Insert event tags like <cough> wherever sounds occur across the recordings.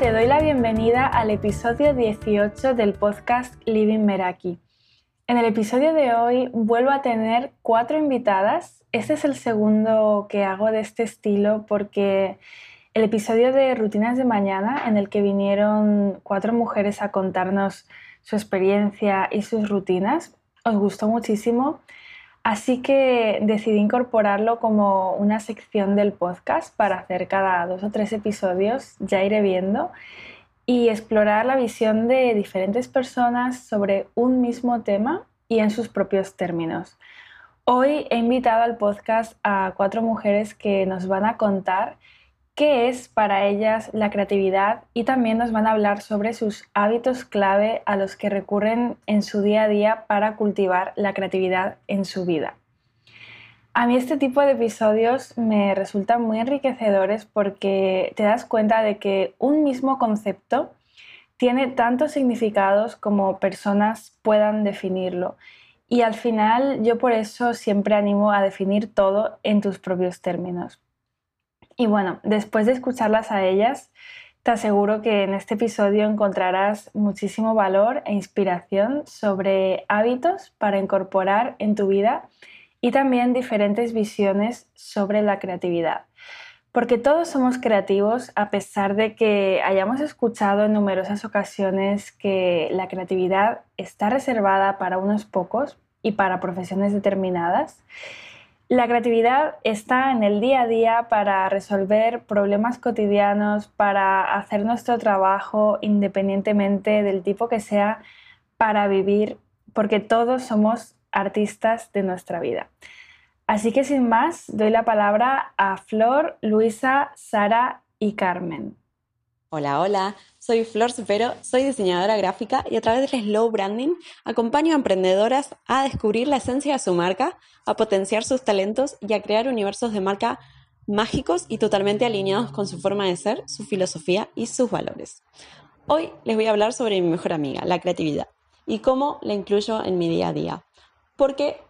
te doy la bienvenida al episodio 18 del podcast Living Meraki. En el episodio de hoy vuelvo a tener cuatro invitadas. Este es el segundo que hago de este estilo porque el episodio de Rutinas de Mañana, en el que vinieron cuatro mujeres a contarnos su experiencia y sus rutinas, os gustó muchísimo. Así que decidí incorporarlo como una sección del podcast para hacer cada dos o tres episodios, ya iré viendo, y explorar la visión de diferentes personas sobre un mismo tema y en sus propios términos. Hoy he invitado al podcast a cuatro mujeres que nos van a contar qué es para ellas la creatividad y también nos van a hablar sobre sus hábitos clave a los que recurren en su día a día para cultivar la creatividad en su vida. A mí este tipo de episodios me resultan muy enriquecedores porque te das cuenta de que un mismo concepto tiene tantos significados como personas puedan definirlo. Y al final yo por eso siempre animo a definir todo en tus propios términos. Y bueno, después de escucharlas a ellas, te aseguro que en este episodio encontrarás muchísimo valor e inspiración sobre hábitos para incorporar en tu vida y también diferentes visiones sobre la creatividad. Porque todos somos creativos a pesar de que hayamos escuchado en numerosas ocasiones que la creatividad está reservada para unos pocos y para profesiones determinadas. La creatividad está en el día a día para resolver problemas cotidianos, para hacer nuestro trabajo independientemente del tipo que sea, para vivir, porque todos somos artistas de nuestra vida. Así que sin más, doy la palabra a Flor, Luisa, Sara y Carmen. Hola, hola, soy Flor Supero, soy diseñadora gráfica y a través del slow branding acompaño a emprendedoras a descubrir la esencia de su marca, a potenciar sus talentos y a crear universos de marca mágicos y totalmente alineados con su forma de ser, su filosofía y sus valores. Hoy les voy a hablar sobre mi mejor amiga, la creatividad, y cómo la incluyo en mi día a día, porque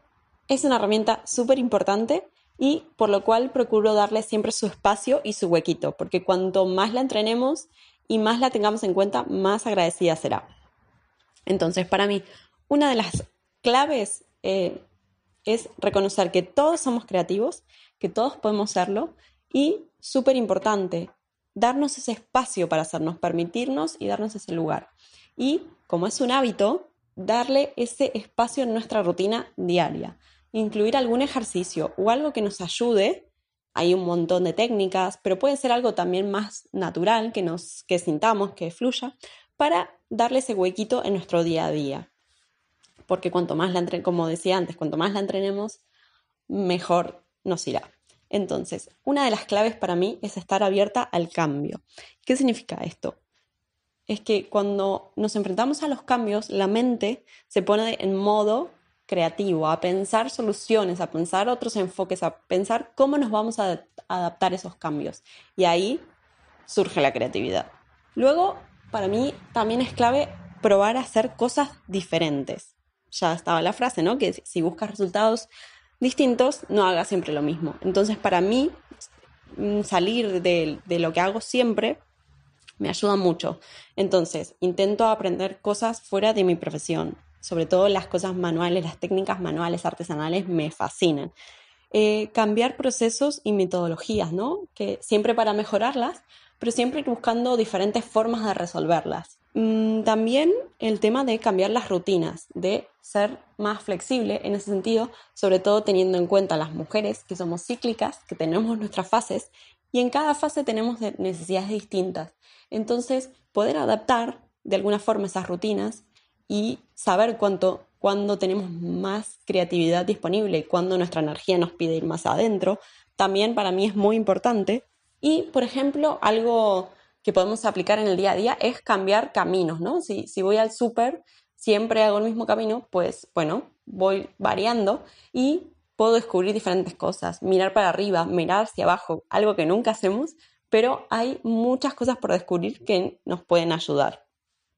es una herramienta súper importante y por lo cual procuro darle siempre su espacio y su huequito, porque cuanto más la entrenemos y más la tengamos en cuenta, más agradecida será. Entonces, para mí, una de las claves eh, es reconocer que todos somos creativos, que todos podemos serlo y, súper importante, darnos ese espacio para hacernos, permitirnos y darnos ese lugar. Y, como es un hábito, darle ese espacio en nuestra rutina diaria incluir algún ejercicio o algo que nos ayude. Hay un montón de técnicas, pero puede ser algo también más natural, que nos que sintamos, que fluya, para darle ese huequito en nuestro día a día. Porque cuanto más la entrenemos, como decía antes, cuanto más la entrenemos, mejor nos irá. Entonces, una de las claves para mí es estar abierta al cambio. ¿Qué significa esto? Es que cuando nos enfrentamos a los cambios, la mente se pone en modo creativo, a pensar soluciones, a pensar otros enfoques, a pensar cómo nos vamos a adaptar a esos cambios. Y ahí surge la creatividad. Luego, para mí también es clave probar a hacer cosas diferentes. Ya estaba la frase, ¿no? Que si buscas resultados distintos, no hagas siempre lo mismo. Entonces, para mí, mm, salir de, de lo que hago siempre me ayuda mucho. Entonces, intento aprender cosas fuera de mi profesión sobre todo las cosas manuales, las técnicas manuales artesanales me fascinan. Eh, cambiar procesos y metodologías, ¿no? Que siempre para mejorarlas, pero siempre buscando diferentes formas de resolverlas. Mm, también el tema de cambiar las rutinas, de ser más flexible en ese sentido, sobre todo teniendo en cuenta las mujeres que somos cíclicas, que tenemos nuestras fases y en cada fase tenemos necesidades distintas. Entonces, poder adaptar de alguna forma esas rutinas y saber cuánto, cuándo tenemos más creatividad disponible cuándo nuestra energía nos pide ir más adentro, también para mí es muy importante. Y, por ejemplo, algo que podemos aplicar en el día a día es cambiar caminos, ¿no? Si, si voy al súper, siempre hago el mismo camino, pues bueno, voy variando y puedo descubrir diferentes cosas, mirar para arriba, mirar hacia abajo, algo que nunca hacemos, pero hay muchas cosas por descubrir que nos pueden ayudar.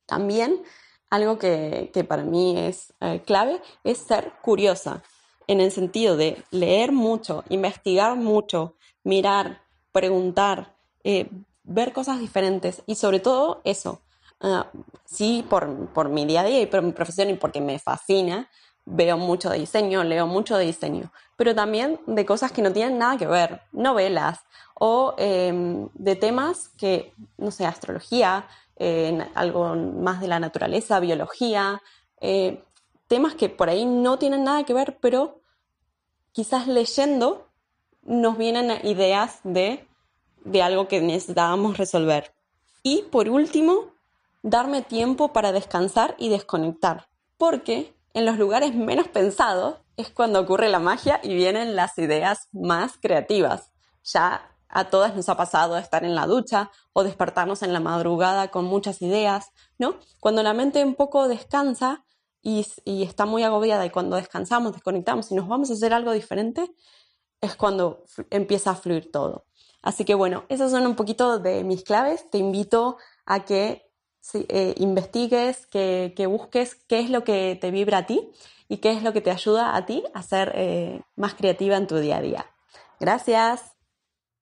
También algo que, para mí es eh, clave es ser curiosa, en el sentido de leer mucho, investigar mucho, mirar, preguntar, eh, ver cosas diferentes y sobre todo eso. Ah, sí, por, por mi día a día y por mi profesión y porque me fascina, veo mucho de diseño, leo mucho de diseño, pero también de cosas que no tienen nada que ver, novelas o em, de temas que, no sé, astrología, algo más de la naturaleza, biología, eh, temas que por ahí no tienen nada que ver, pero quizás leyendo nos vienen ideas de, de algo que necesitábamos resolver. Y por último, darme tiempo para descansar y desconectar, porque en los lugares menos pensados es cuando ocurre la magia y vienen las ideas más creativas. Ya a todas nos ha pasado estar en la ducha o despertarnos en la madrugada con muchas ideas, ¿no? Cuando la mente un poco descansa y, está muy agobiada y cuando descansamos, desconectamos y nos vamos a hacer algo diferente, es cuando empieza a fluir todo. Así que bueno, esas son un poquito de mis claves. Te invito a que eh, investigues, que, busques qué es lo que te vibra a ti y qué es lo que te ayuda a ti a ser eh, más creativa en tu día a día. Gracias.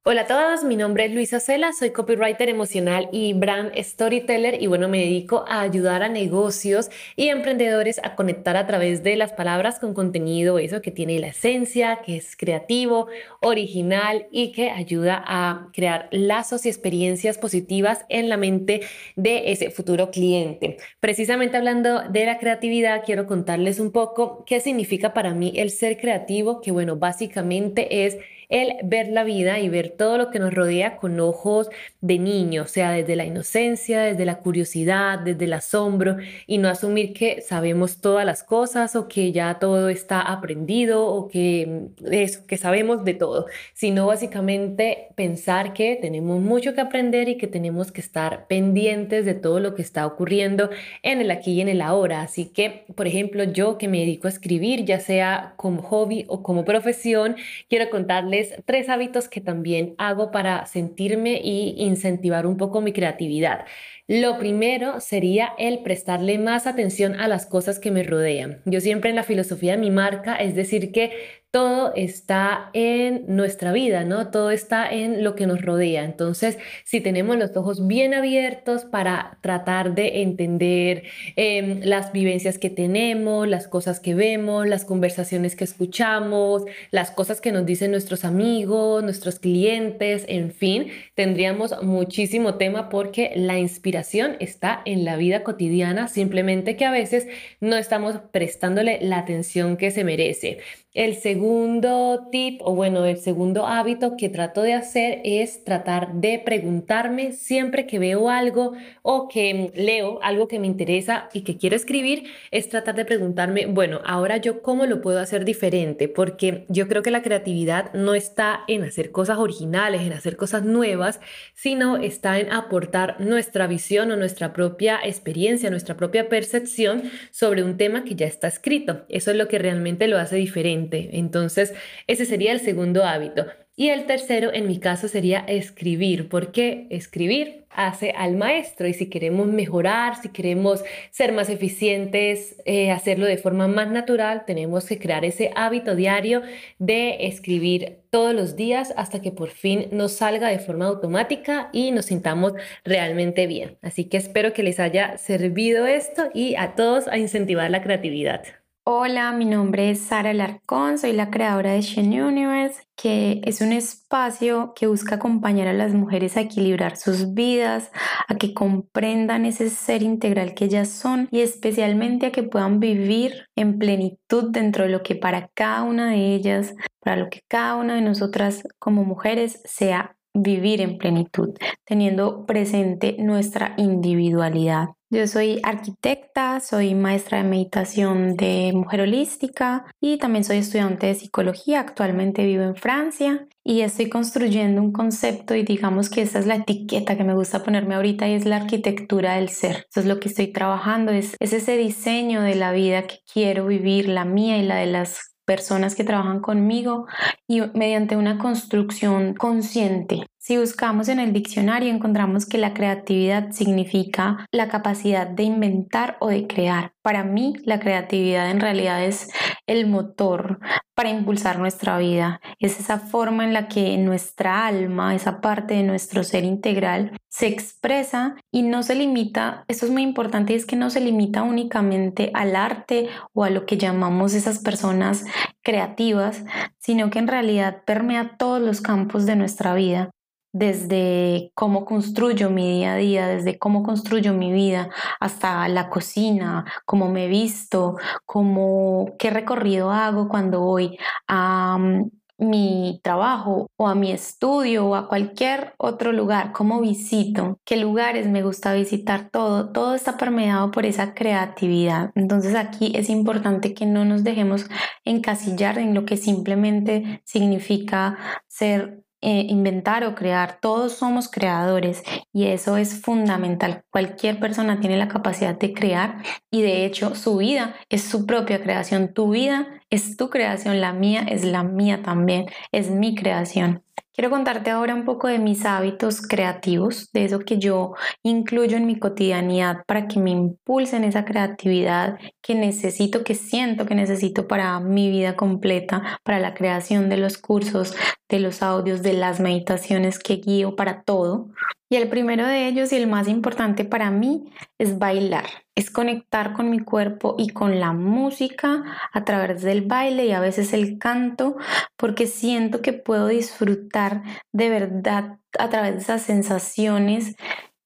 Hola a todos, mi nombre es Luisa Cela, soy copywriter emocional y brand storyteller y bueno, me dedico a ayudar a negocios y emprendedores a conectar a través de las palabras con contenido, eso que tiene la esencia, que es creativo, original y que ayuda a crear lazos y experiencias positivas en la mente de ese futuro cliente. Precisamente hablando de la creatividad, quiero contarles un poco qué significa para mí el ser creativo, que bueno, básicamente es el ver la vida y ver todo lo que nos rodea con ojos de niño, o sea, desde la inocencia, desde la curiosidad, desde el asombro y no asumir que sabemos todas las cosas o que ya todo está aprendido o que mm, eso, que sabemos de todo, sino básicamente pensar que tenemos mucho que aprender y que tenemos que estar pendientes de todo lo que está ocurriendo en el aquí y en el ahora. Así que, por ejemplo, yo que me dedico a escribir, ya sea como hobby o como profesión, quiero contarles tres hábitos que también hago para sentirme y incentivar un poco mi creatividad. Lo primero sería el prestarle más atención a las cosas que me rodean. Yo siempre en la filosofía de mi marca, es decir, que todo está en nuestra vida, ¿no? Todo está en lo que nos rodea. Entonces, si tenemos los ojos bien abiertos para tratar de entender em, las vivencias que tenemos, las cosas que vemos, las conversaciones que escuchamos, las cosas que nos dicen nuestros amigos, nuestros clientes, en fin, tendríamos muchísimo tema porque la inspiración está en la vida cotidiana, simplemente que a veces no estamos prestándole la atención que se merece. El segundo tip o bueno, el segundo hábito que trato de hacer es tratar de preguntarme siempre que veo algo o que leo algo que me interesa y que quiero escribir, es tratar de preguntarme, bueno, ahora yo cómo lo puedo hacer diferente, porque yo creo que la creatividad no está en hacer cosas originales, en hacer cosas nuevas, sino está en aportar nuestra visión o nuestra propia experiencia, nuestra propia percepción sobre un tema que ya está escrito. Eso es lo que realmente lo hace diferente entonces, ese sería el segundo hábito. Y el tercero, en mi caso, sería escribir, porque escribir hace al maestro y si queremos mejorar, si queremos ser más eficientes, eh, hacerlo de forma más natural, tenemos que crear ese hábito diario de escribir todos los días hasta que por fin nos salga de forma automática y nos sintamos realmente bien. Así que espero que les haya servido esto y a todos a incentivar la creatividad. Hola, mi nombre es Sara Larcón, soy la creadora de Shen Universe, que es un espacio que busca acompañar a las mujeres a equilibrar sus vidas, a que comprendan ese ser integral que ellas son y especialmente a que puedan vivir en plenitud dentro de lo que para cada una de ellas, para lo que cada una de nosotras como mujeres sea vivir en plenitud, teniendo presente nuestra individualidad. Yo soy arquitecta, soy maestra de meditación de mujer holística y también soy estudiante de psicología. Actualmente vivo en Francia y estoy construyendo un concepto y digamos que esa es la etiqueta que me gusta ponerme ahorita y es la arquitectura del ser. Eso es lo que estoy trabajando, es, es ese diseño de la vida que quiero vivir, la mía y la de las personas que trabajan conmigo y mediante una construcción consciente Si buscamos en el diccionario encontramos que la creatividad significa la capacidad de inventar o de crear. Para mí la creatividad en realidad es el motor para impulsar nuestra vida. Es esa forma en la que nuestra alma, esa parte de nuestro ser integral, se expresa y no se limita, esto es muy importante, es que no se limita únicamente al arte o a lo que llamamos esas personas creativas, sino que en realidad permea todos los campos de nuestra vida desde cómo construyo mi día a día, desde cómo construyo mi vida, hasta la cocina, cómo me visto, cómo, qué recorrido hago cuando voy a mm, mi trabajo o a mi estudio o a cualquier otro lugar, cómo visito, qué lugares me gusta visitar, todo, todo está permeado por esa creatividad. Entonces aquí es importante que no nos dejemos encasillar en lo que simplemente significa ser eh, inventar o crear, todos somos creadores y eso es fundamental. Cualquier persona tiene la capacidad de crear y de hecho su vida es su propia creación. Tu vida es tu creación, la mía es la mía también, es mi creación. Quiero contarte ahora un poco de mis hábitos creativos, de eso que yo incluyo en mi cotidianidad para que me impulsen esa creatividad que necesito, que siento que necesito para mi vida completa, para la creación de los cursos, de los audios, de las meditaciones que guío, para todo. Y el primero de ellos y el más importante para mí es bailar, es conectar con mi cuerpo y con la música a través del baile y a veces el canto, porque siento que puedo disfrutar de verdad a través de esas sensaciones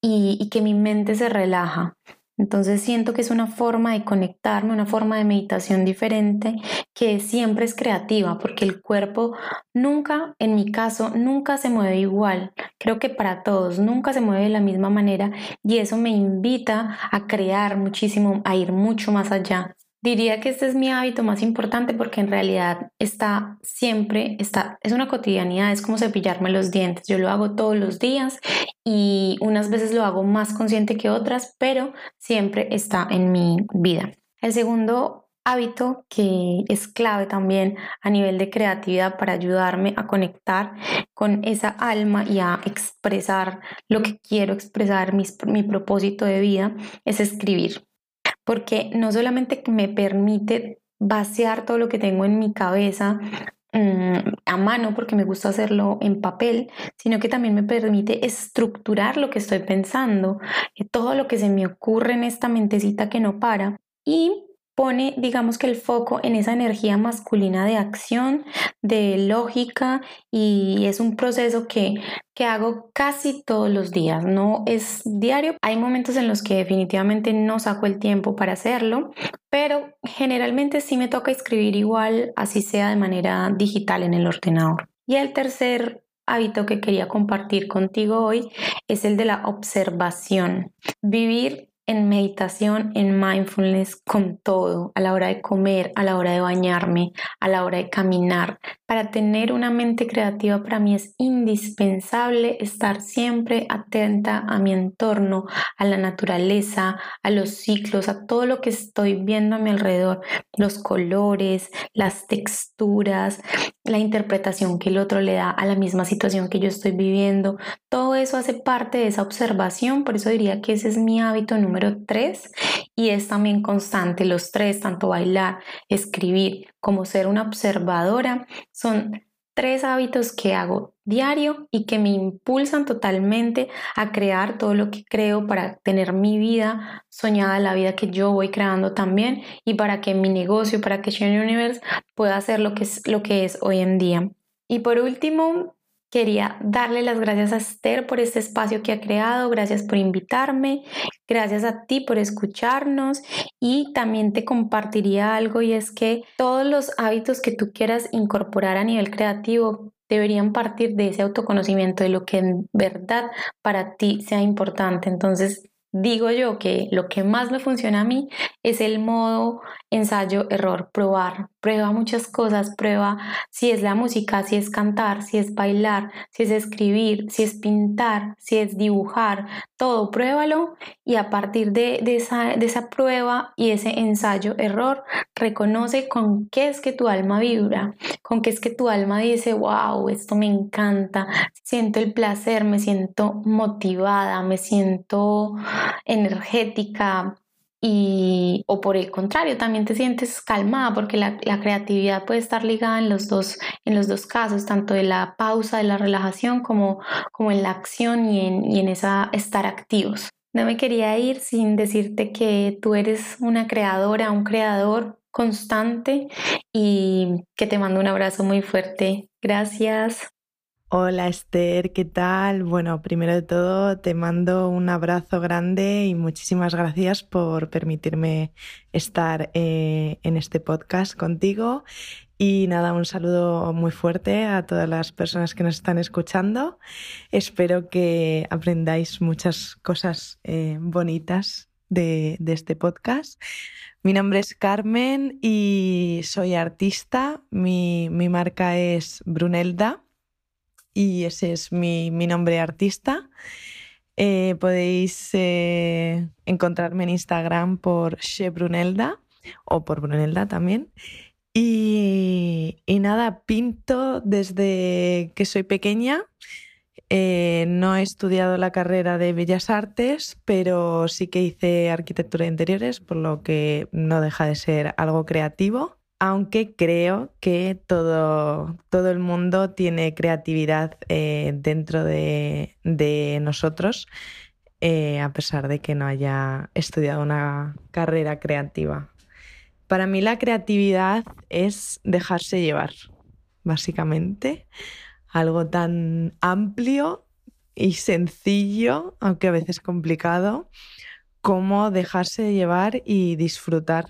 y, y que mi mente se relaja. Entonces siento que es una forma de conectarme, una forma de meditación diferente que siempre es creativa, porque el cuerpo nunca, en mi caso, nunca se mueve igual. Creo que para todos, nunca se mueve de la misma manera y eso me invita a crear muchísimo, a ir mucho más allá. Diría que este es mi hábito más importante porque en realidad está siempre, está, es una cotidianidad, es como cepillarme los dientes. Yo lo hago todos los días y unas veces lo hago más consciente que otras, pero siempre está en mi vida. El segundo hábito que es clave también a nivel de creatividad para ayudarme a conectar con esa alma y a expresar lo que quiero expresar, mi propósito de vida, es escribir porque no solamente me permite vaciar todo lo que tengo en mi cabeza mm, a mano porque me gusta hacerlo en papel, sino que también me permite estructurar lo que estoy pensando, todo lo que se me ocurre en esta mentecita que no para y pone, digamos que el foco en esa energía masculina de acción, de lógica y es un proceso que, que hago casi todos los días, no es diario. Hay momentos en los que definitivamente no saco el tiempo para hacerlo, pero generalmente sí me toca escribir igual, así sea de manera digital en el ordenador. Y el tercer hábito que quería compartir contigo hoy es el de la observación. Vivir en meditación, en mindfulness, con todo, a la hora de comer, a la hora de bañarme, a la hora de caminar. Para tener una mente creativa para mí es indispensable estar siempre atenta a mi entorno, a la naturaleza, a los ciclos, a todo lo que estoy viendo a mi alrededor, los colores, las texturas, la interpretación que el otro le da a la misma situación que yo estoy viviendo. Todo eso hace parte de esa observación, por eso diría que ese es mi hábito número tres y es también constante. Los tres, tanto bailar, escribir como ser una observadora, son tres hábitos que hago diario y que me impulsan totalmente a crear todo lo que creo para tener mi vida soñada, la vida que yo voy creando también y para que mi negocio, para que Share Universe pueda ser lo que es, lo que es hoy en día. Y por último, Quería darle las gracias a Esther por este espacio que ha creado, gracias por invitarme, gracias a ti por escucharnos y también te compartiría algo y es que todos los hábitos que tú quieras incorporar a nivel creativo deberían partir de ese autoconocimiento de lo que en verdad para ti sea importante. Entonces, digo yo que lo que más me funciona a mí es el modo ensayo, error, probar, prueba muchas cosas, prueba si es la música, si es cantar, si es bailar, si es escribir, si es pintar, si es dibujar, todo, pruébalo y a partir de, esa, de esa prueba y ese ensayo, error, reconoce con qué es que tu alma vibra, con qué es que tu alma dice, wow, esto me encanta, siento el placer, me siento motivada, me siento energética, y, o por el contrario, también te sientes calmada porque la, creatividad puede estar ligada en los, dos, en los dos casos, tanto de la pausa, de la relajación, como, como en la acción y en, y en esa estar activos. No me quería ir sin decirte que tú eres una creadora, un creador constante y que te mando un abrazo muy fuerte. Gracias. Hola Esther, ¿qué tal? Bueno, primero de todo te mando un abrazo grande y muchísimas gracias por permitirme estar eh, en este podcast contigo. Y nada, un saludo muy fuerte a todas las personas que nos están escuchando. Espero que aprendáis muchas cosas eh, bonitas de, este podcast. Mi nombre es Carmen y soy artista. mi marca es Brunelda y ese es mi, nombre artista. Eh, podéis eh, encontrarme en Instagram por Shebrunelda o por Brunelda también. Y, nada, pinto desde que soy pequeña. Eh, no he estudiado la carrera de Bellas Artes, pero sí que hice arquitectura de interiores, por lo que no deja de ser algo creativo aunque creo que todo, todo el mundo tiene creatividad eh, dentro de, nosotros, eh, a pesar de que no haya estudiado una carrera creativa. Para mí la creatividad es dejarse llevar, básicamente, algo tan amplio y sencillo, aunque a veces complicado, como dejarse llevar y disfrutar.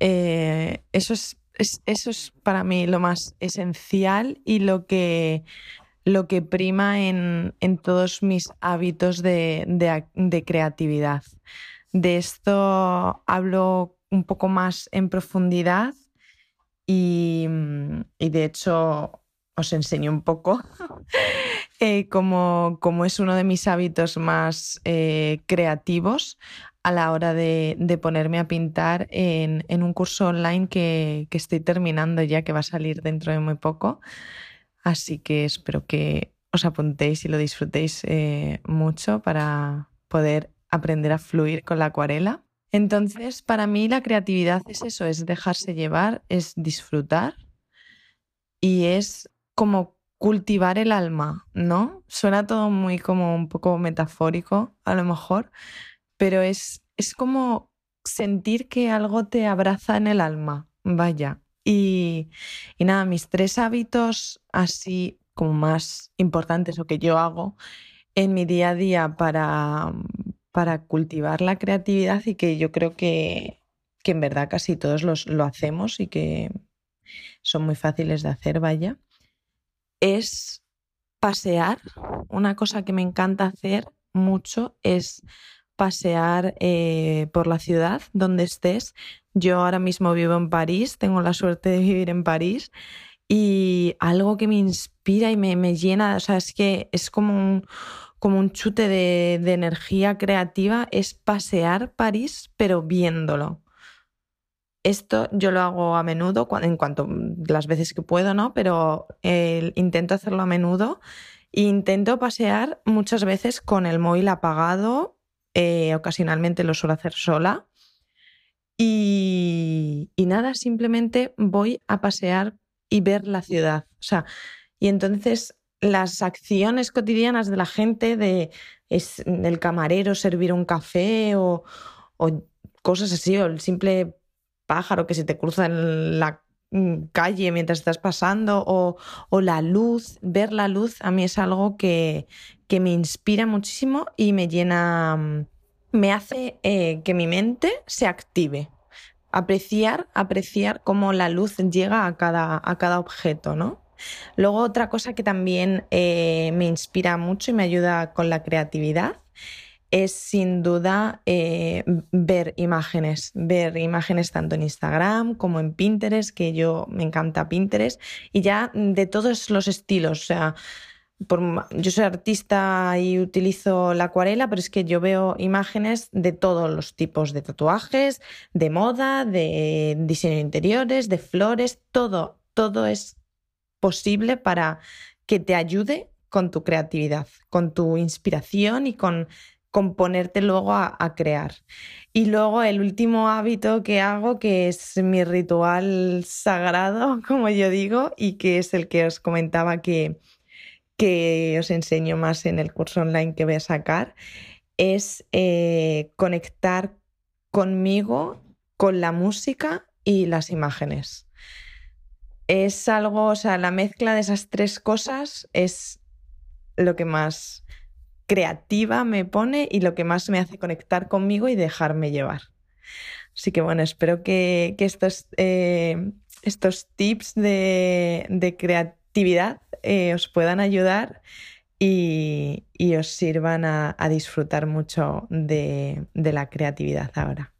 Eh, eso, es, eso es para mí lo más esencial y lo que, lo que prima en, todos mis hábitos de, creatividad. De esto hablo un poco más en profundidad y, de hecho os enseño un poco <laughs> eh, como, es uno de mis hábitos más eh, creativos a la hora de, ponerme a pintar en, un curso online que, estoy terminando ya, que va a salir dentro de muy poco. Así que espero que os apuntéis y lo disfrutéis eh, mucho para poder aprender a fluir con la acuarela. Entonces, para mí la creatividad es eso, es dejarse llevar, es disfrutar y es como cultivar el alma, ¿no? Suena todo muy como un poco metafórico, a lo mejor, pero es, es como sentir que algo te abraza en el alma, vaya. Y, y nada, mis tres hábitos así como más importantes o que yo hago en mi día a día para, para cultivar la creatividad y que yo creo que, que en verdad casi todos los, lo hacemos y que son muy fáciles de hacer, vaya, es pasear. Una cosa que me encanta hacer mucho es pasear eh, por la ciudad donde estés. Yo ahora mismo vivo en París, tengo la suerte de vivir en París y algo que me inspira y me, llena, o sea, es que es como un, como un chute de, energía creativa, es pasear París pero viéndolo. Esto yo lo hago a menudo, en cuanto las veces que puedo, ¿no? Pero intento hacerlo a menudo. Intento pasear muchas veces con el móvil apagado eh, ocasionalmente lo suelo hacer sola. Y, nada, simplemente voy a pasear y ver la ciudad. O sea, y entonces las acciones cotidianas de la gente, de es el camarero servir un café o, cosas así, o el simple pájaro que se te cruza en la calle mientras estás pasando o, o, la luz, ver la luz a mí es algo que, que me inspira muchísimo y me llena, mm, me hace eh, que mi mente se active. Apreciar, apreciar cómo la luz llega a cada, a cada objeto, ¿no? Luego otra cosa que también eh, me inspira mucho y me ayuda con la creatividad es sin duda eh, ver imágenes, ver imágenes tanto en Instagram como en Pinterest, que yo me encanta Pinterest, y ya de todos los estilos, o sea, yo soy artista y utilizo la acuarela, pero es que yo veo imágenes de todos los tipos de tatuajes, de moda, de diseño de interiores, de flores, todo, todo es posible para que te ayude con tu creatividad, con tu inspiración y con, componerte luego a, crear. Y luego el último hábito que hago, que es mi ritual sagrado, <laughs> como yo digo, y que es el que os comentaba que, que os enseño más en el curso online que voy a sacar, es eh, conectar conmigo, con la música y las imágenes. Es algo, o sea, la mezcla de esas tres cosas es lo que más creativa me pone y lo que más me hace conectar conmigo y dejarme llevar. Así que bueno, espero que, estos, eh, estos tips de, creatividad eh, os puedan ayudar y, os sirvan a, disfrutar mucho de la creatividad ahora.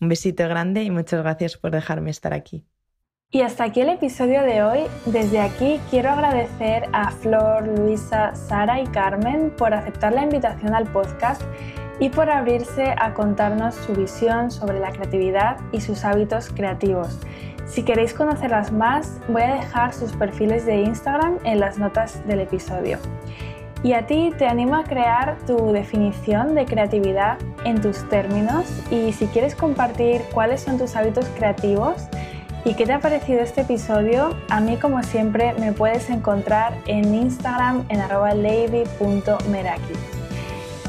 Un besito grande y muchas gracias por dejarme estar aquí. Y hasta aquí el episodio de hoy. Desde aquí quiero agradecer a Flor, Luisa, Sara y Carmen por aceptar la invitación al podcast y por abrirse a contarnos su visión sobre la creatividad y sus hábitos creativos. Si queréis conocerlas más, voy a dejar sus perfiles de Instagram en las notas del episodio. Y a ti te animo a crear tu definición de creatividad en tus términos y si quieres compartir cuáles son tus hábitos creativos y qué te ha parecido este episodio, a mí como siempre me puedes encontrar en Instagram en arroba lady.meraki.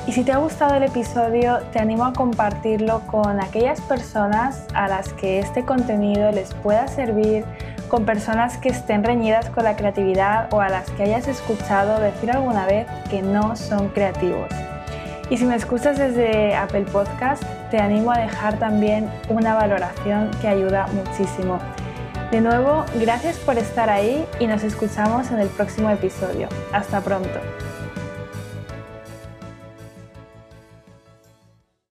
Y si te ha gustado el episodio, te animo a compartirlo con aquellas personas a las que este contenido les pueda servir, con personas que estén reñidas con la creatividad o a las que hayas escuchado decir alguna vez que no son creativos. Y si me escuchas desde Apple Podcast, te animo a dejar también una valoración que ayuda muchísimo. De nuevo, gracias por estar ahí y nos escuchamos en el próximo episodio. Hasta pronto.